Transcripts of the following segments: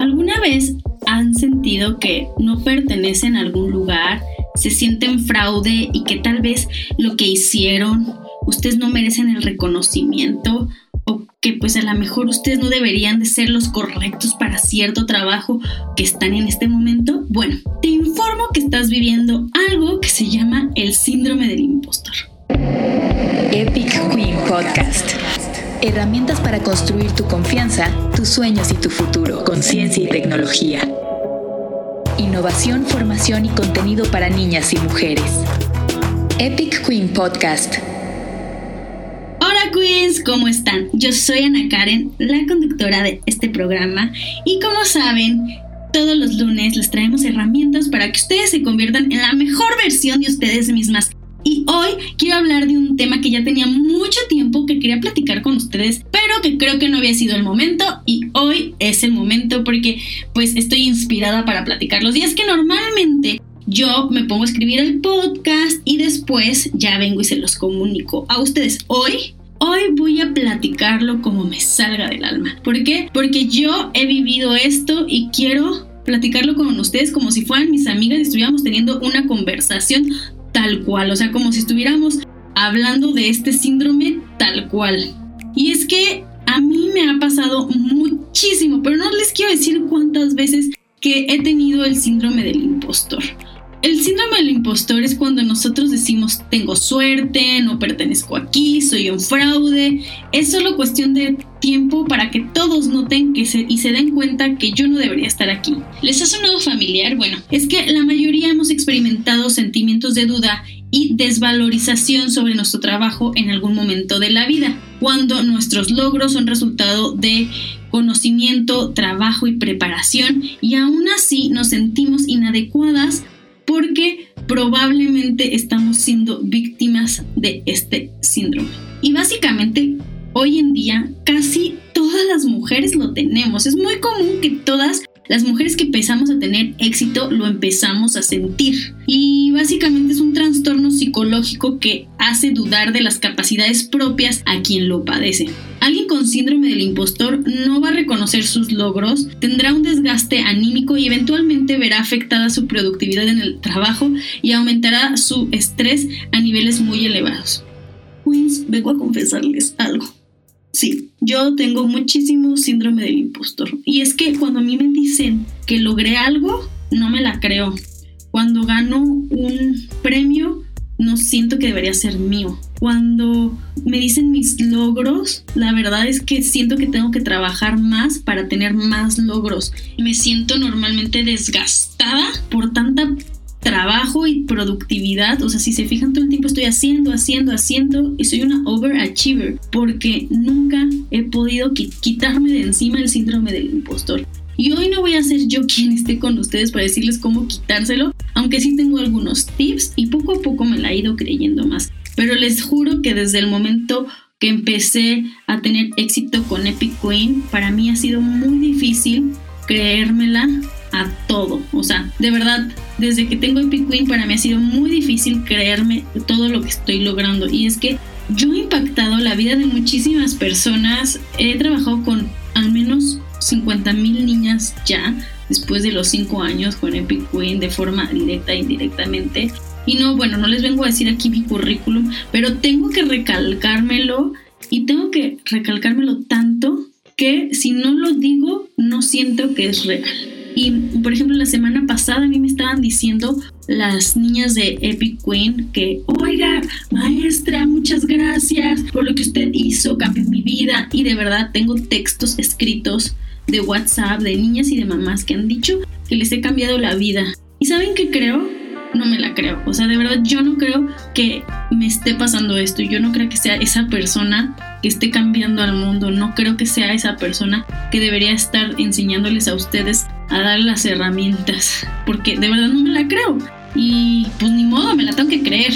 ¿Alguna vez han sentido que no pertenecen a algún lugar, se sienten fraude y que tal vez lo que hicieron, ustedes no merecen el reconocimiento o que pues a lo mejor ustedes no deberían de ser los correctos para cierto trabajo que están en este momento? Bueno, te informo que estás viviendo algo que se llama el síndrome del impostor. Epic Queen Podcast. Herramientas para construir tu confianza, tus sueños y tu futuro con ciencia y tecnología. Innovación, formación y contenido para niñas y mujeres. Epic Queen Podcast. Hola Queens, ¿cómo están? Yo soy Ana Karen, la conductora de este programa y como saben, todos los lunes les traemos herramientas para que ustedes se conviertan en la mejor versión de ustedes mismas y hoy quiero hablar de un tema que ya tenía mucho tiempo que quería platicar con ustedes, pero que creo que no había sido el momento y hoy es el momento porque pues estoy inspirada para platicarlos. Y es que normalmente yo me pongo a escribir el podcast y después ya vengo y se los comunico a ustedes. Hoy Hoy voy a platicarlo como me salga del alma. ¿Por qué? Porque yo he vivido esto y quiero platicarlo con ustedes como si fueran mis amigas y estuviéramos teniendo una conversación tal cual, o sea, como si estuviéramos hablando de este síndrome tal cual. Y es que a mí me ha pasado muchísimo, pero no les quiero decir cuántas veces que he tenido el síndrome del impostor. El síndrome del impostor es cuando nosotros decimos tengo suerte, no pertenezco aquí, soy un fraude. Es solo cuestión de tiempo para que todos noten que y se den cuenta que yo no debería estar aquí. ¿Les ha sonado familiar? Bueno, es que la mayoría hemos experimentado sentimientos de duda y desvalorización sobre nuestro trabajo en algún momento de la vida, cuando nuestros logros son resultado de conocimiento, trabajo y preparación y aún así nos sentimos inadecuadas porque probablemente estamos siendo víctimas de este síndrome. Y básicamente, hoy en día, casi todas las mujeres lo tenemos. Es muy común que todas las mujeres que empezamos a tener éxito lo empezamos a sentir. Y básicamente es un trastorno psicológico que hace dudar de las capacidades propias a quien lo padece. Alguien con síndrome del impostor no va a reconocer sus logros, tendrá un desgaste anímico y eventualmente verá afectada su productividad en el trabajo y aumentará su estrés a niveles muy elevados. Queens, vengo a confesarles algo. Sí, yo tengo muchísimo síndrome del impostor. Y es que cuando a mí me dicen que logré algo, no me la creo. Cuando gano un premio, no siento que debería ser mío. Cuando me dicen mis logros, la verdad es que siento que tengo que trabajar más para tener más logros. Me siento normalmente desgastada por tanta trabajo y productividad. O sea, si se fijan todo el tiempo estoy haciendo, haciendo, haciendo y soy una overachiever porque nunca he podido quitarme de encima el síndrome del impostor. Y hoy no voy a ser yo quien esté con ustedes para decirles cómo quitárselo, aunque sí tengo algunos tips y poco a poco me la he ido creyendo más. Pero les juro que desde el momento que empecé a tener éxito con Epic Queen, para mí ha sido muy difícil creérmela a todo. O sea, de verdad, desde que tengo Epic Queen para mí ha sido muy difícil creerme todo lo que estoy logrando. Y es que yo he impactado la vida de muchísimas personas. He trabajado con al menos 50 mil niñas ya después de los 5 años con Epic Queen de forma directa e indirectamente. Y no, bueno, no les vengo a decir aquí mi currículum, pero tengo que recalcármelo y tengo que recalcármelo tanto que si no lo digo, no siento que es real. Y por ejemplo, la semana pasada a mí me estaban diciendo las niñas de Epic Queen que, oiga, maestra, muchas gracias por lo que usted hizo, cambió mi vida. Y de verdad tengo textos escritos de WhatsApp de niñas y de mamás que han dicho que les he cambiado la vida. ¿Y saben qué creo? No me la creo. O sea, de verdad yo no creo que me esté pasando esto. Yo no creo que sea esa persona que esté cambiando al mundo. No creo que sea esa persona que debería estar enseñándoles a ustedes a dar las herramientas. Porque de verdad no me la creo. Y pues ni modo, me la tengo que creer.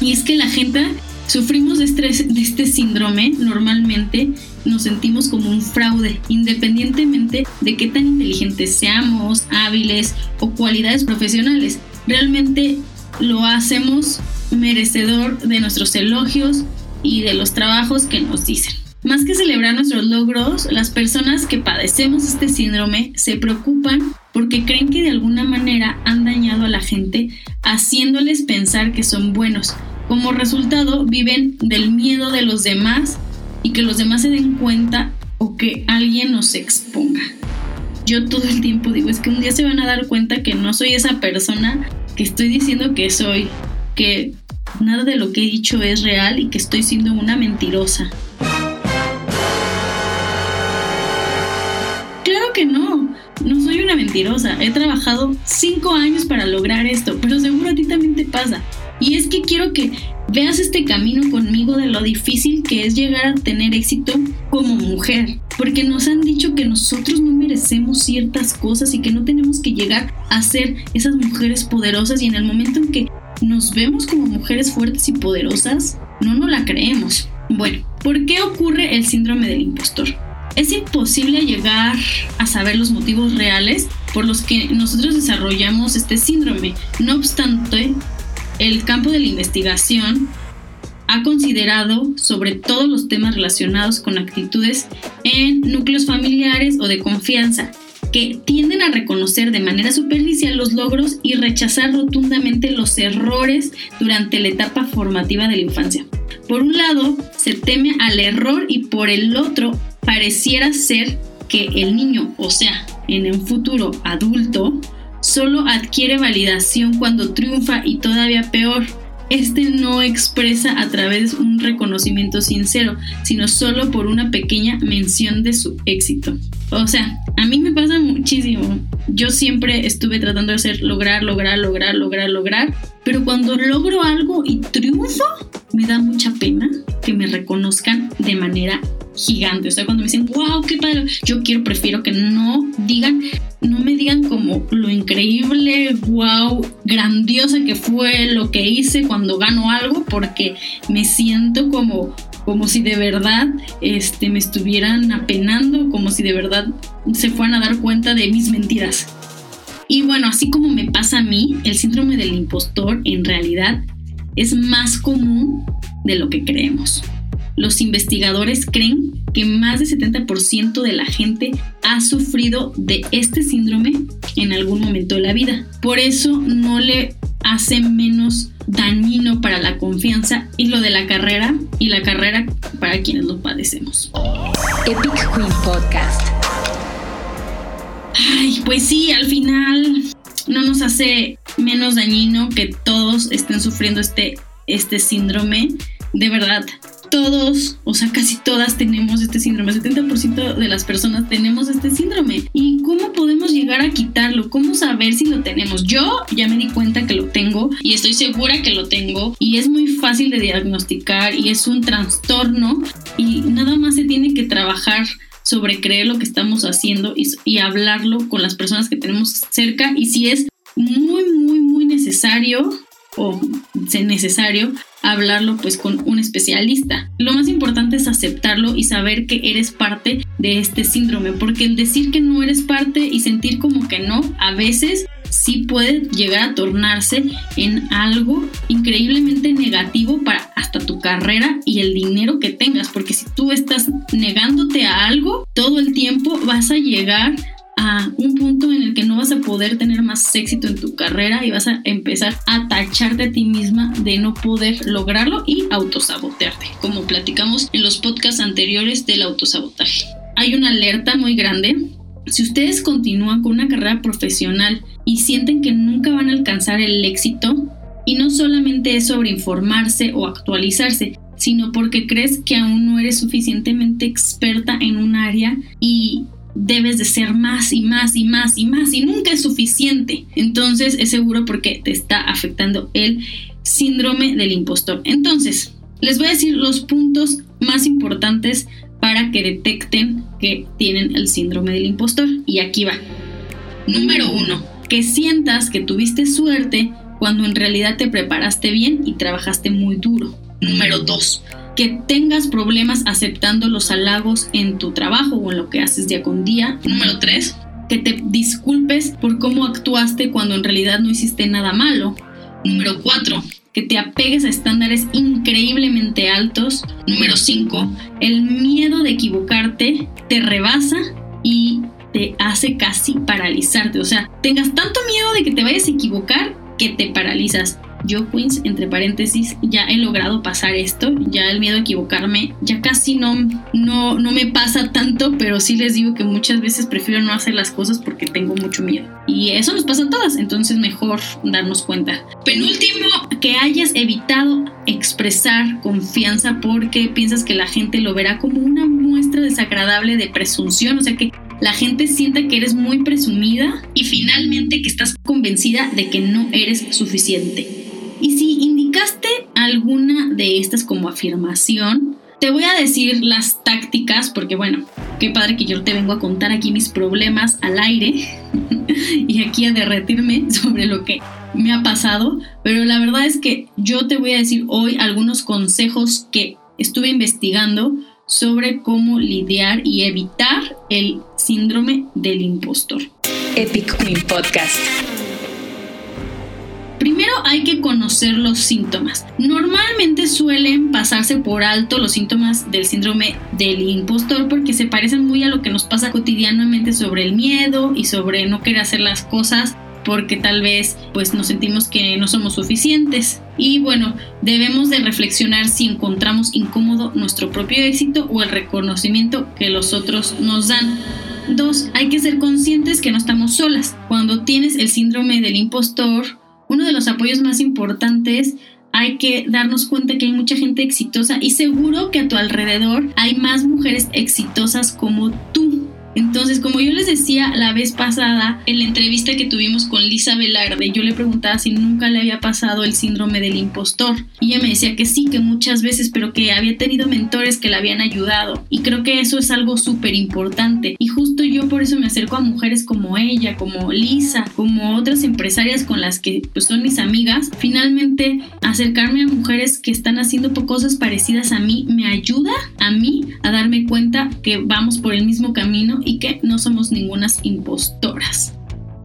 Y es que la gente sufrimos de, estrés, de este síndrome normalmente nos sentimos como un fraude, independientemente de qué tan inteligentes seamos, hábiles o cualidades profesionales. Realmente lo hacemos merecedor de nuestros elogios y de los trabajos que nos dicen. Más que celebrar nuestros logros, las personas que padecemos este síndrome se preocupan porque creen que de alguna manera han dañado a la gente haciéndoles pensar que son buenos. Como resultado, viven del miedo de los demás y que los demás se den cuenta o que alguien nos exponga. Yo todo el tiempo digo, es que un día se van a dar cuenta que no soy esa persona que estoy diciendo que soy, que nada de lo que he dicho es real y que estoy siendo una mentirosa. Claro que no, no soy una mentirosa. He trabajado cinco años para lograr esto, pero seguro a ti también te pasa. Y es que quiero que veas este camino conmigo de lo difícil que es llegar a tener éxito como mujer. Porque nos han dicho que nosotros no merecemos ciertas cosas y que no tenemos que llegar a ser esas mujeres poderosas y en el momento en que nos vemos como mujeres fuertes y poderosas, no nos la creemos. Bueno, ¿por qué ocurre el síndrome del impostor? Es imposible llegar a saber los motivos reales por los que nosotros desarrollamos este síndrome. No obstante, el campo de la investigación ha considerado sobre todos los temas relacionados con actitudes en núcleos familiares o de confianza, que tienden a reconocer de manera superficial los logros y rechazar rotundamente los errores durante la etapa formativa de la infancia. Por un lado, se teme al error y por el otro, pareciera ser que el niño, o sea, en un futuro adulto, solo adquiere validación cuando triunfa y todavía peor, este no expresa a través de un reconocimiento sincero, sino solo por una pequeña mención de su éxito. O sea, a mí me pasa muchísimo. Yo siempre estuve tratando de hacer lograr, lograr, lograr, lograr, lograr, pero cuando logro algo y triunfo, me da mucha pena que me reconozcan de manera gigante. O sea, cuando me dicen, wow, qué padre, yo quiero, prefiero que no digan, no me digan como lo increíble, wow, grandiosa que fue lo que hice cuando gano algo, porque me siento como como si de verdad este, me estuvieran apenando, como si de verdad se fueran a dar cuenta de mis mentiras. Y bueno, así como me pasa a mí, el síndrome del impostor en realidad es más común de lo que creemos. Los investigadores creen que más del 70% de la gente ha sufrido de este síndrome en algún momento de la vida. Por eso no le hace menos dañino para la confianza y lo de la carrera y la carrera para quienes lo padecemos. Epic Queen Podcast. Ay, pues sí, al final no nos hace menos dañino que todos estén sufriendo este, este síndrome. De verdad, todos, o sea, casi todas tenemos este síndrome. El 70% de las personas tenemos este síndrome. ¿Y cómo podemos llegar a quitarlo? ¿Cómo saber si lo tenemos? Yo ya me di cuenta que lo tengo y estoy segura que lo tengo y es muy fácil de diagnosticar y es un trastorno y nada más se tiene que trabajar sobre creer lo que estamos haciendo y, y hablarlo con las personas que tenemos cerca y si es muy, muy, muy necesario o necesario hablarlo pues con un especialista. Lo más importante es aceptarlo y saber que eres parte de este síndrome, porque el decir que no eres parte y sentir como que no, a veces sí puede llegar a tornarse en algo increíblemente negativo para hasta tu carrera y el dinero que tengas, porque si tú estás negándote a algo todo el tiempo vas a llegar un punto en el que no vas a poder tener más éxito en tu carrera y vas a empezar a tacharte a ti misma de no poder lograrlo y autosabotearte, como platicamos en los podcasts anteriores del autosabotaje. Hay una alerta muy grande. Si ustedes continúan con una carrera profesional y sienten que nunca van a alcanzar el éxito, y no solamente es sobre informarse o actualizarse, sino porque crees que aún no eres suficientemente experta en un área y debes de ser más y más y más y más y nunca es suficiente. Entonces es seguro porque te está afectando el síndrome del impostor. Entonces, les voy a decir los puntos más importantes para que detecten que tienen el síndrome del impostor. Y aquí va. Número uno, que sientas que tuviste suerte cuando en realidad te preparaste bien y trabajaste muy duro. Número dos, que tengas problemas aceptando los halagos en tu trabajo o en lo que haces día con día. Número 3. Que te disculpes por cómo actuaste cuando en realidad no hiciste nada malo. Número 4. que te apegues a estándares increíblemente altos. Número 5, el miedo de equivocarte te rebasa y te hace casi paralizarte. O sea, tengas tanto miedo de que te vayas a equivocar que te paralizas. Yo, Queens, entre paréntesis, ya he logrado pasar esto, ya el miedo a equivocarme, ya casi no, no, no me pasa tanto, pero sí les digo que muchas veces prefiero no hacer las cosas porque tengo mucho miedo. Y eso nos pasa a todas, entonces mejor darnos cuenta. Penúltimo, que hayas evitado expresar confianza porque piensas que la gente lo verá como una muestra desagradable de presunción, o sea que la gente sienta que eres muy presumida y finalmente que estás convencida de que no eres suficiente. Y si indicaste alguna de estas como afirmación, te voy a decir las tácticas, porque bueno, qué padre que yo te vengo a contar aquí mis problemas al aire y aquí a derretirme sobre lo que me ha pasado, pero la verdad es que yo te voy a decir hoy algunos consejos que estuve investigando sobre cómo lidiar y evitar el síndrome del impostor. Epic Queen Podcast. Hay que conocer los síntomas. Normalmente suelen pasarse por alto los síntomas del síndrome del impostor porque se parecen muy a lo que nos pasa cotidianamente sobre el miedo y sobre no querer hacer las cosas porque tal vez pues nos sentimos que no somos suficientes. Y bueno, debemos de reflexionar si encontramos incómodo nuestro propio éxito o el reconocimiento que los otros nos dan. Dos, hay que ser conscientes que no estamos solas. Cuando tienes el síndrome del impostor, uno de los apoyos más importantes hay que darnos cuenta que hay mucha gente exitosa y seguro que a tu alrededor hay más mujeres exitosas como tú. Entonces, como yo les decía la vez pasada en la entrevista que tuvimos con Lisa Velarde, yo le preguntaba si nunca le había pasado el síndrome del impostor. Y ella me decía que sí, que muchas veces, pero que había tenido mentores que la habían ayudado. Y creo que eso es algo súper importante. Y justo yo por eso me acerco a mujeres como ella, como Lisa, como otras empresarias con las que pues, son mis amigas. Finalmente, acercarme a mujeres que están haciendo cosas parecidas a mí me ayuda a mí a darme cuenta que vamos por el mismo camino y que no somos ningunas impostoras.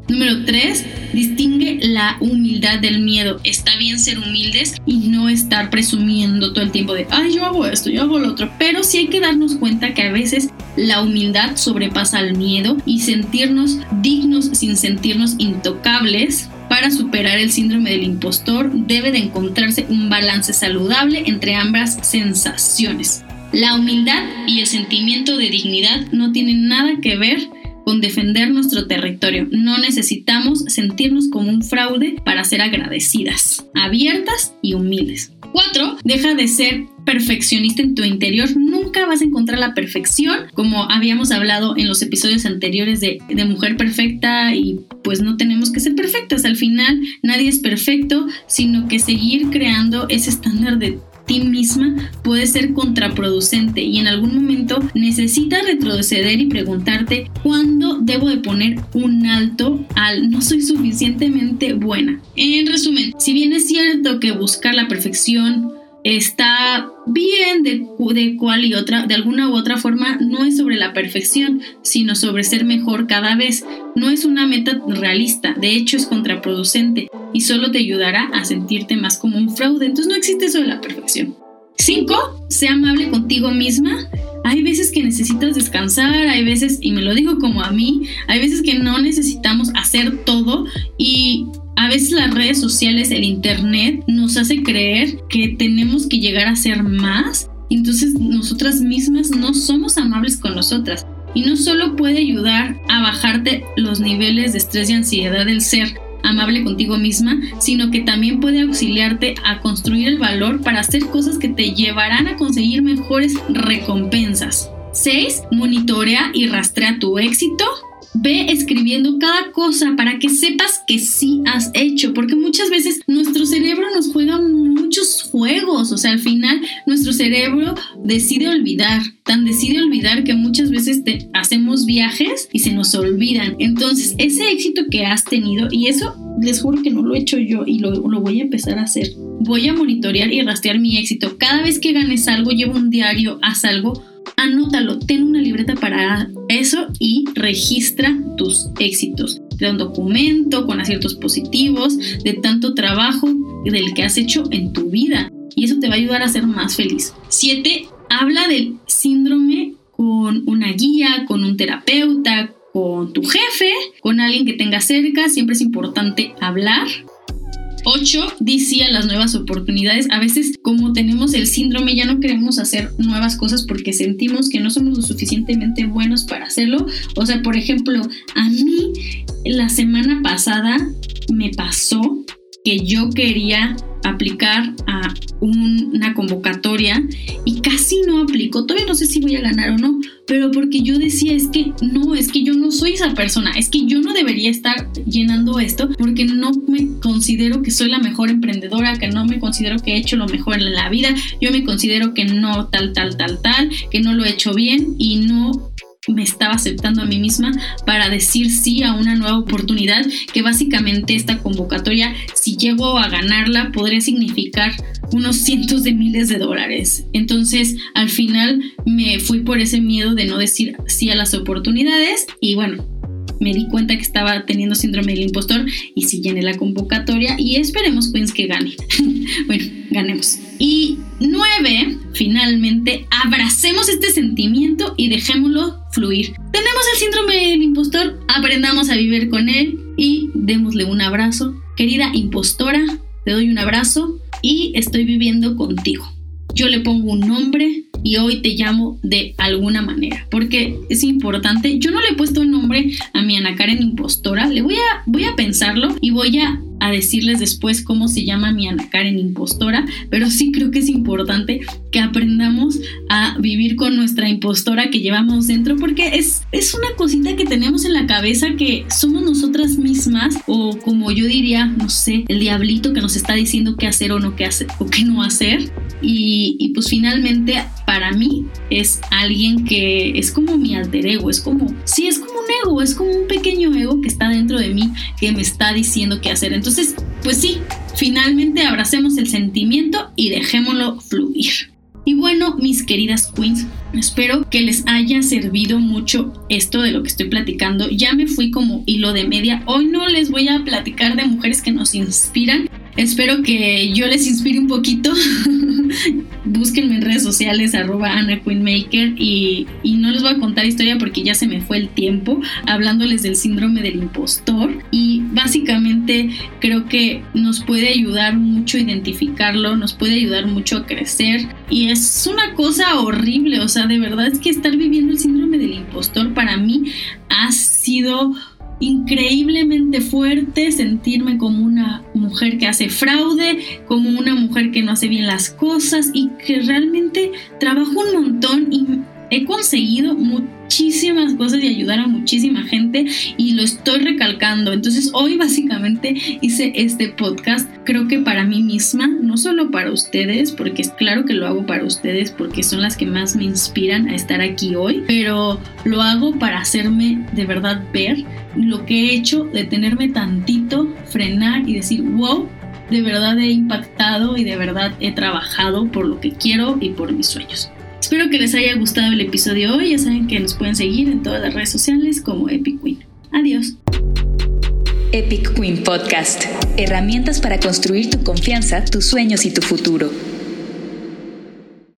Número 3. Distingue la humildad del miedo. Está bien ser humildes y no estar presumiendo todo el tiempo de, ay, yo hago esto, yo hago lo otro. Pero sí hay que darnos cuenta que a veces la humildad sobrepasa al miedo y sentirnos dignos sin sentirnos intocables. Para superar el síndrome del impostor debe de encontrarse un balance saludable entre ambas sensaciones. La humildad y el sentimiento de dignidad no tienen nada que ver con defender nuestro territorio. No necesitamos sentirnos como un fraude para ser agradecidas, abiertas y humildes. 4. Deja de ser perfeccionista en tu interior. Nunca vas a encontrar la perfección, como habíamos hablado en los episodios anteriores de, de, mujer perfecta y pues no tenemos que ser perfectas. Al final nadie es perfecto, sino que seguir creando ese estándar de ti misma puede ser contraproducente y en algún momento necesitas retroceder y preguntarte cuándo debo de poner un alto al no soy suficientemente buena. En resumen, si bien es cierto que buscar la perfección está bien de, de cual y otra, de alguna u otra forma, no es sobre la perfección, sino sobre ser mejor cada vez. No es una meta realista, de hecho es contraproducente y solo te ayudará a sentirte más como un fraude. Entonces no existe eso de la perfección. 5. Sea amable contigo misma. Hay veces que necesitas descansar, hay veces, y me lo digo como a mí, hay veces que no necesitamos hacer todo y a veces las redes sociales, el internet, nos hace creer que tenemos que llegar a ser más. Entonces nosotras mismas no somos amables con nosotras. Y no solo puede ayudar a bajarte los niveles de estrés y ansiedad del ser amable contigo misma, sino que también puede auxiliarte a construir el valor para hacer cosas que te llevarán a conseguir mejores recompensas. 6. Monitorea y rastrea tu éxito ve escribiendo cada cosa para que sepas que sí has hecho, porque muchas veces nuestro cerebro nos juega muchos juegos, o sea, al final nuestro cerebro decide olvidar, tan decide olvidar que muchas veces te hacemos viajes y se nos olvidan. Entonces, ese éxito que has tenido, y eso les juro que no lo he hecho yo y lo, lo voy a empezar a hacer. Voy a monitorear y rastrear mi éxito. Cada vez que ganes algo, llevo un diario, haz algo anótalo, ten una libreta para eso y registra tus éxitos. Crea un documento con aciertos positivos de tanto trabajo del que has hecho en tu vida y eso te va a ayudar a ser más feliz. 7. Habla del síndrome con una guía, con un terapeuta, con tu jefe, con alguien que tenga cerca. Siempre es importante hablar. 8. Di a las nuevas oportunidades. A veces, como tenemos el síndrome, ya no queremos hacer nuevas cosas porque sentimos que no somos lo suficientemente buenos para hacerlo. O sea, por ejemplo, a mí la semana pasada me pasó que yo quería aplicar a una convocatoria y casi no aplico. Todavía no sé si voy a ganar o no, pero porque yo decía es que no, es que yo no soy esa persona, es que yo no debería estar llenando esto porque no me considero que soy la mejor emprendedora, que no me considero que he hecho lo mejor en la vida, yo me considero que no tal, tal, tal, tal, que no lo he hecho bien y no me estaba aceptando a mí misma para decir sí a una nueva oportunidad que básicamente esta convocatoria si llego a ganarla podría significar unos cientos de miles de dólares entonces al final me fui por ese miedo de no decir sí a las oportunidades y bueno me di cuenta que estaba teniendo síndrome del impostor y sí llené la convocatoria y esperemos Queens que gane. bueno, ganemos. Y nueve, finalmente, abracemos este sentimiento y dejémoslo fluir. Tenemos el síndrome del impostor, aprendamos a vivir con él y démosle un abrazo. Querida impostora, te doy un abrazo y estoy viviendo contigo. Yo le pongo un nombre, y hoy te llamo de alguna manera, porque es importante. Yo no le he puesto un nombre a mi Ana Karen impostora, le voy a, voy a pensarlo y voy a a decirles después cómo se llama mi Ana Karen impostora, pero sí creo que es importante que aprendamos a vivir con nuestra impostora que llevamos dentro, porque es, es una cosita que tenemos en la cabeza que somos nosotras mismas, o como yo diría, no sé, el diablito que nos está diciendo qué hacer o no qué hacer o qué no hacer. Y, pues finalmente para mí es alguien que es como mi alter ego, es como, sí, es como un ego, es como un pequeño ego que está dentro de mí que me está diciendo qué hacer. Entonces, pues sí, finalmente abracemos el sentimiento y dejémoslo fluir. Y bueno, mis queridas queens, espero que les haya servido mucho esto de lo que estoy platicando. Ya me fui como hilo de media. Hoy no les voy a platicar de mujeres que nos inspiran, Espero que yo les inspire un poquito. Búsquenme en redes sociales arroba Ana y, y no les voy a contar historia porque ya se me fue el tiempo hablándoles del síndrome del impostor y básicamente creo que nos puede ayudar mucho a identificarlo, nos puede ayudar mucho a crecer y es una cosa horrible, o sea, de verdad es que estar viviendo el síndrome del impostor para mí ha sido increíblemente fuerte, sentirme como una mujer que hace fraude, como una mujer que no hace bien las cosas y que realmente trabajo un montón y he conseguido muchísimas cosas y ayudar a muchísima gente y lo estoy recalcando. Entonces hoy básicamente hice este podcast, creo que para mí misma, no solo para ustedes, porque es claro que lo hago para ustedes porque son las que más me inspiran a estar aquí hoy, pero lo hago para hacerme de verdad ver lo que he hecho, detenerme tantito, frenar y decir, wow, de verdad he impactado y de verdad he trabajado por lo que quiero y por mis sueños. Espero que les haya gustado el episodio hoy. Ya saben que nos pueden seguir en todas las redes sociales como Epic Queen. Adiós. Epic Queen Podcast. Herramientas para construir tu confianza, tus sueños y tu futuro.